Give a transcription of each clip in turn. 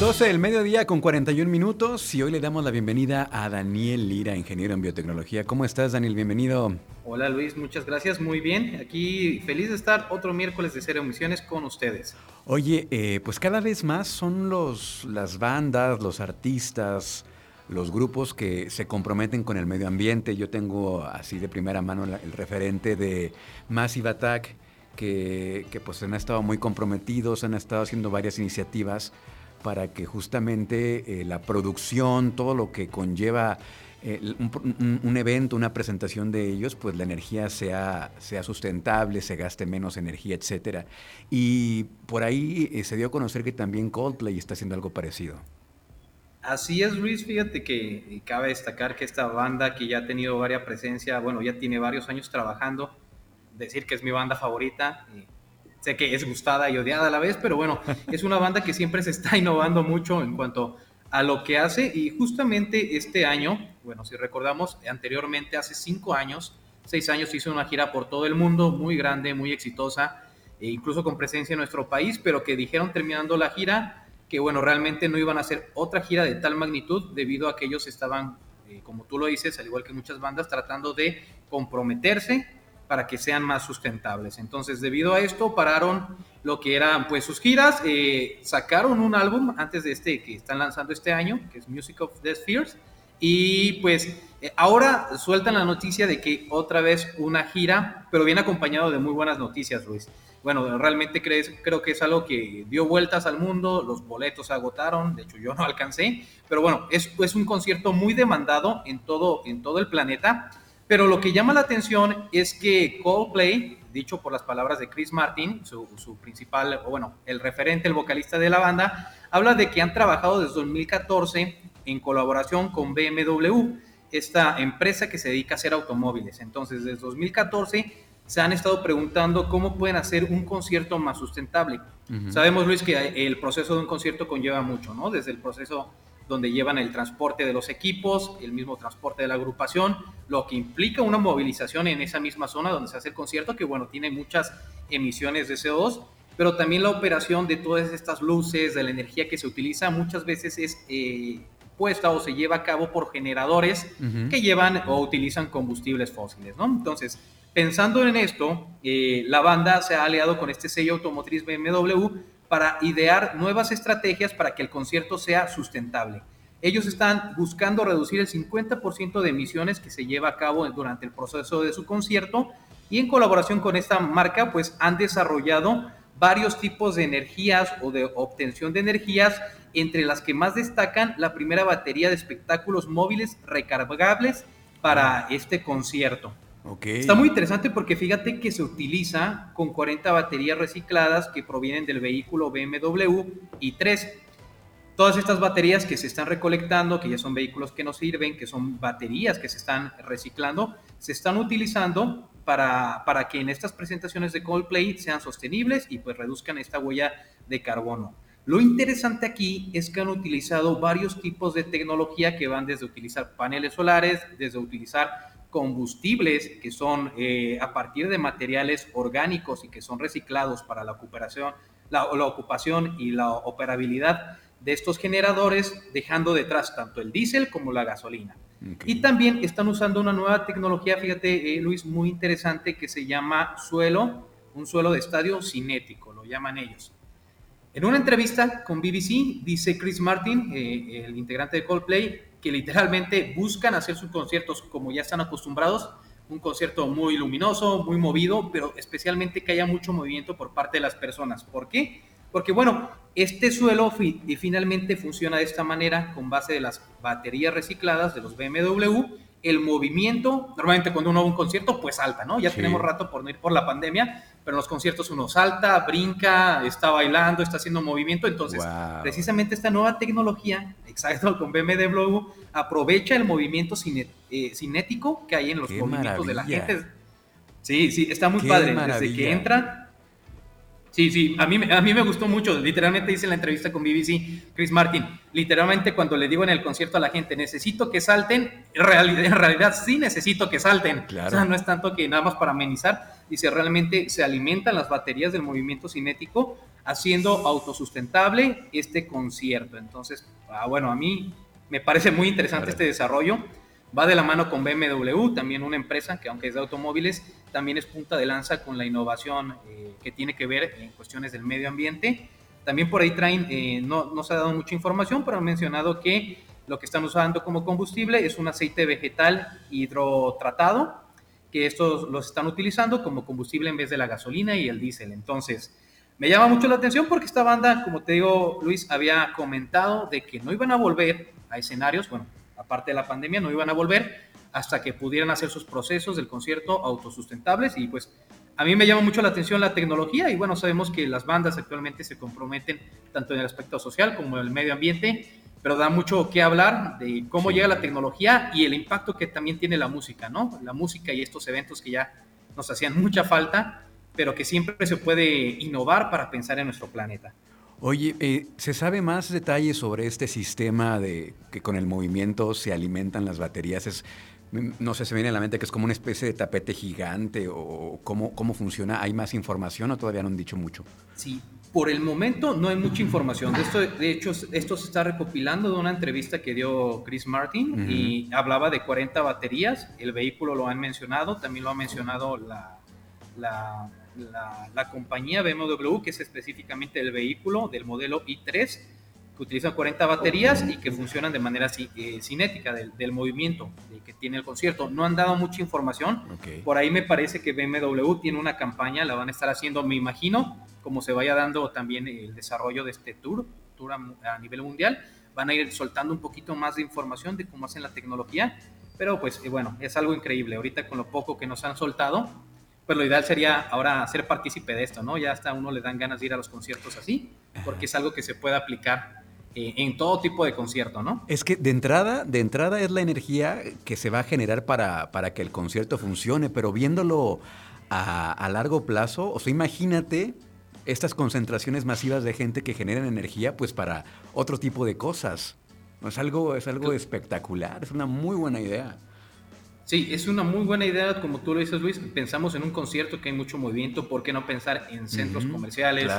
12 del mediodía con 41 minutos y hoy le damos la bienvenida a Daniel Lira, ingeniero en biotecnología. ¿Cómo estás, Daniel? Bienvenido. Hola Luis, muchas gracias, muy bien. Aquí feliz de estar otro miércoles de Cero Emisiones con ustedes. Oye, eh, pues cada vez más son los, las bandas, los artistas, los grupos que se comprometen con el medio ambiente. Yo tengo así de primera mano el referente de Massive Attack, que, que pues han estado muy comprometidos, han estado haciendo varias iniciativas para que justamente eh, la producción, todo lo que conlleva eh, un, evento, una presentación de ellos, pues la energía sea, sea sustentable, se gaste menos energía, etcétera. Y por ahí eh, se dio a conocer que también Coldplay está haciendo algo parecido. Así es, Luis. Fíjate que cabe destacar que esta banda que ya ha tenido varias presencia, bueno, ya tiene varios años trabajando, decir que es mi banda favorita, sé que es gustada y odiada a la vez, pero bueno, es una banda que siempre se está innovando mucho en cuanto a lo que hace. Y justamente este año, bueno, si recordamos, anteriormente, hace cinco años, seis años hizo una gira por todo el mundo, muy grande, muy exitosa, e incluso con presencia en nuestro país, pero que dijeron terminando la gira que, bueno, realmente no iban a hacer otra gira de tal magnitud debido a que ellos estaban, eh, como tú lo dices, al igual que muchas bandas, tratando de comprometerse para que sean más sustentables. Entonces, debido a esto, pararon lo que eran pues sus giras, eh, sacaron un álbum antes de este que están lanzando este año, que es Music of the Spheres, y pues eh, ahora sueltan la noticia de que otra vez una gira, pero viene acompañado de muy buenas noticias, Luis. Bueno, realmente crees, creo que es algo que dio vueltas al mundo, los boletos se agotaron, de hecho yo no alcancé, pero bueno, es, es un concierto muy demandado en todo, en todo el planeta pero lo que llama la atención es que Coldplay, dicho por las palabras de Chris Martin, su, principal, o bueno, el referente, el vocalista de la banda, habla de que han trabajado desde 2014 en colaboración con BMW, esta empresa que se dedica a hacer automóviles. Entonces, desde 2014 se han estado preguntando cómo pueden hacer un concierto más sustentable. Sabemos, Luis, que el proceso de un concierto conlleva mucho, ¿no? Desde el proceso donde llevan el transporte de los equipos, el mismo transporte de la agrupación, lo que implica una movilización en esa misma zona donde se hace el concierto, que bueno, tiene muchas emisiones de CO2, pero también la operación de todas estas luces, de la energía que se utiliza, muchas veces es eh, puesta o se lleva a cabo por generadores que llevan o utilizan combustibles fósiles, ¿no? Entonces, pensando en esto, eh, la banda se ha aliado con este sello automotriz BMW para idear nuevas estrategias para que el concierto sea sustentable. Ellos están buscando reducir el 50% de emisiones que se lleva a cabo durante el proceso de su concierto y en colaboración con esta marca pues han desarrollado varios tipos de energías o de obtención de energías, entre las que más destacan la primera batería de espectáculos móviles recargables para este concierto. Está muy interesante porque fíjate que se utiliza con 40 baterías recicladas que provienen del vehículo BMW i3. Todas estas baterías que se están recolectando, que ya son vehículos que no sirven, que son baterías que se están reciclando, se están utilizando para, para que en estas presentaciones de Coldplay sean sostenibles y pues reduzcan esta huella de carbono. Lo interesante aquí es que han utilizado varios tipos de tecnología que van desde utilizar paneles solares, desde utilizar combustibles que son eh, a partir de materiales orgánicos y que son reciclados para la ocupación, la, ocupación y la operabilidad de estos generadores, dejando detrás tanto el diésel como la gasolina. Y también están usando una nueva tecnología, fíjate, eh, Luis, muy interesante que se llama suelo, un suelo de estadio cinético, lo llaman ellos. En una entrevista con BBC, dice Chris Martin, eh, el integrante de Coldplay, que literalmente buscan hacer sus conciertos como ya están acostumbrados, un concierto muy luminoso, muy movido, pero especialmente que haya mucho movimiento por parte de las personas. ¿Por qué? Porque bueno, este suelo finalmente funciona de esta manera con base de las baterías recicladas de los BMW el movimiento, normalmente cuando uno va a un concierto, pues salta, ¿no? Ya tenemos rato por no ir por la pandemia, pero en los conciertos uno salta, brinca, está bailando, está haciendo movimiento. Entonces, precisamente esta nueva tecnología, exacto, con BMW, aprovecha el movimiento eh, cinético que hay en los movimientos de la gente. Sí, sí, está muy padre. Desde que entra, Sí, sí, a mí, a mí me gustó mucho. Literalmente dice en la entrevista con BBC, Chris Martin, literalmente cuando le digo en el concierto a la gente, necesito que salten, en realidad, en realidad sí necesito que salten. Claro. O sea, no es tanto que nada más para amenizar, dice, realmente se alimentan las baterías del movimiento cinético haciendo autosustentable este concierto. Entonces, ah, bueno, a mí me parece muy interesante este desarrollo. Va de la mano con BMW, también una empresa que aunque es de automóviles, también es punta de lanza con la innovación eh, que tiene que ver en cuestiones del medio ambiente. También por ahí traen, eh, no, no, se ha dado mucha información, pero han mencionado que lo que están usando como combustible es un aceite vegetal hidrotratado, que estos los están utilizando como combustible en vez de la gasolina y el diésel. Entonces, me llama mucho la atención porque esta banda, como te digo, Luis, había comentado de que no iban a volver a escenarios, bueno, aparte de la pandemia, no iban a volver hasta que pudieran hacer sus procesos del concierto autosustentables y pues a mí me llama mucho la atención la tecnología y bueno, sabemos que las bandas actualmente se comprometen tanto en el aspecto social como en el medio ambiente, pero da mucho que hablar de cómo llega la tecnología y el impacto que también tiene la música, ¿no? La música y estos eventos que ya nos hacían mucha falta, pero que siempre se puede innovar para pensar en nuestro planeta. Oye, eh, ¿se sabe más detalles sobre este sistema de que con el movimiento se alimentan las baterías? Es, no sé, se viene a la mente que es como una especie de tapete gigante o cómo, cómo funciona. ¿Hay más información o todavía no han dicho mucho? Sí, por el momento no hay mucha información. De, esto, de hecho, esto se está recopilando de una entrevista que dio Chris Martin y hablaba de 40 baterías. El vehículo lo han mencionado, también lo ha mencionado la, la la, compañía BMW, que es específicamente el vehículo del modelo i3, que utiliza 40 baterías y que funcionan de manera eh, cinética del, movimiento que tiene el concierto. No han dado mucha información. Por ahí me parece que BMW tiene una campaña, la van a estar haciendo, me imagino, como se vaya dando también el desarrollo de este tour, tour a, a nivel mundial. Van a ir soltando un poquito más de información de cómo hacen la tecnología. Pero pues eh, bueno, es algo increíble. Ahorita con lo poco que nos han soltado, pues lo ideal sería ahora ser partícipe de esto, ¿no? Ya hasta a uno le dan ganas de ir a los conciertos así, porque es algo que se puede aplicar eh, en todo tipo de concierto, ¿no? Es que de entrada, de entrada es la energía que se va a generar para, para que el concierto funcione, pero viéndolo a, largo plazo, o sea, imagínate estas concentraciones masivas de gente que generan energía, pues para otro tipo de cosas. Es algo, es algo espectacular, es una muy buena idea. Sí, es una muy buena idea, como tú lo dices, Luis. Pensamos en un concierto que hay mucho movimiento, ¿por qué no pensar en centros comerciales?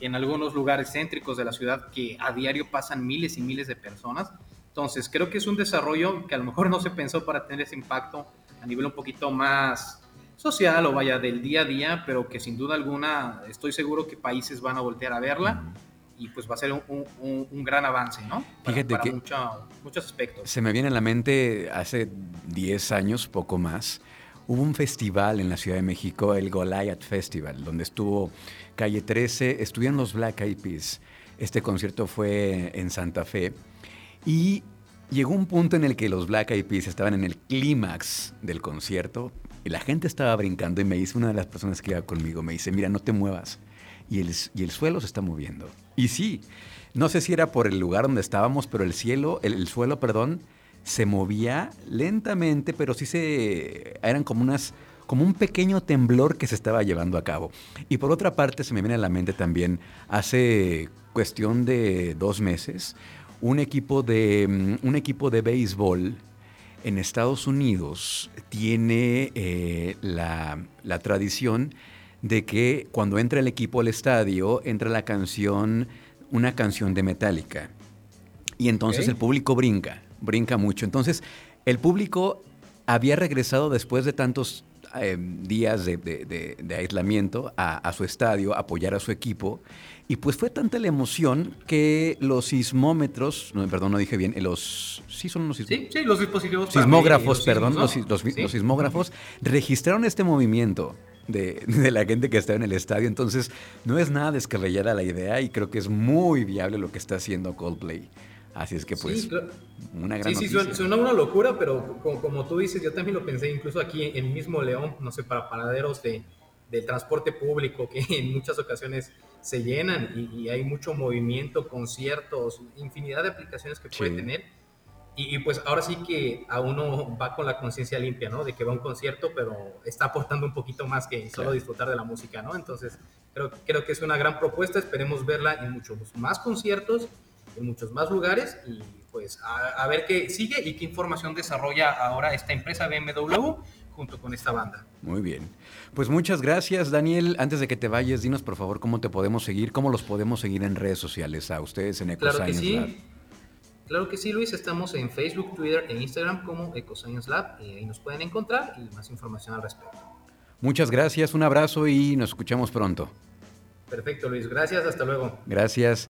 En algunos lugares céntricos de la ciudad que a diario pasan miles y miles de personas. Entonces, creo que es un desarrollo que a lo mejor no se pensó para tener ese impacto a nivel un poquito más social o vaya del día a día, pero que sin duda alguna estoy seguro que países van a voltear a verla y pues va a ser un, gran avance, ¿no? Fíjate que muchos aspectos. Se me viene a la mente hace 10 años, poco más, hubo un festival en la Ciudad de México, el Goliath Festival, donde estuvo Calle 13, estuvieron los Black Eyed Peas. Este concierto fue en Santa Fe y llegó un punto en el que los Black Eyed Peas estaban en el clímax del concierto y la gente estaba brincando y me dice una de las personas que iba conmigo, me dice, mira, no te muevas. Y el, y el suelo se está moviendo. Y sí, no sé si era por el lugar donde estábamos, pero el cielo, el, suelo, perdón, se movía lentamente, pero sí se eran como unas como un pequeño temblor que se estaba llevando a cabo. Y por otra parte, se me viene a la mente también, hace cuestión de dos meses, un equipo de, mm, un equipo de béisbol en Estados Unidos tiene eh, la, la tradición de que cuando entra el equipo al estadio, entra la canción, una canción de Metallica. Y entonces el público brinca, brinca mucho. Entonces, el público había regresado después de tantos eh, días de, aislamiento a, su estadio, a apoyar a su equipo. Y pues fue tanta la emoción que los sismómetros, no, perdón, no dije bien, los, sí son los sismógrafos. Sí, sí, los dispositivos. Sismógrafos, perdón, los, sismógrafos registraron este movimiento de, la gente que está en el estadio. Entonces, no es nada descabellada la idea y creo que es muy viable lo que está haciendo Coldplay. Así es que pues, una gran Sí, sí, suena, una locura, pero como, tú dices, yo también lo pensé, incluso aquí en mismo León, no sé, para paraderos de, del transporte público, que en muchas ocasiones se llenan y, hay mucho movimiento, conciertos, infinidad de aplicaciones que puede tener y, pues ahora sí que a uno va con la conciencia limpia, ¿no? De que va a un concierto, pero está aportando un poquito más que solo disfrutar de la música, ¿no? Entonces, Creo, creo que es una gran propuesta, esperemos verla en muchos más conciertos, en muchos más lugares y pues a, ver qué sigue y qué información desarrolla ahora esta empresa BMW junto con esta banda. Muy bien. Pues muchas gracias, Daniel. Antes de que te vayas, dinos por favor cómo te podemos seguir, cómo los podemos seguir en redes sociales a ustedes en EcoScience claro Lab. Claro que sí, Luis. Estamos en Facebook, Twitter e Instagram como EcoScience Lab y ahí nos pueden encontrar y más información al respecto. Muchas gracias, un abrazo y nos escuchamos pronto. Perfecto, Luis. Gracias, hasta luego. Gracias.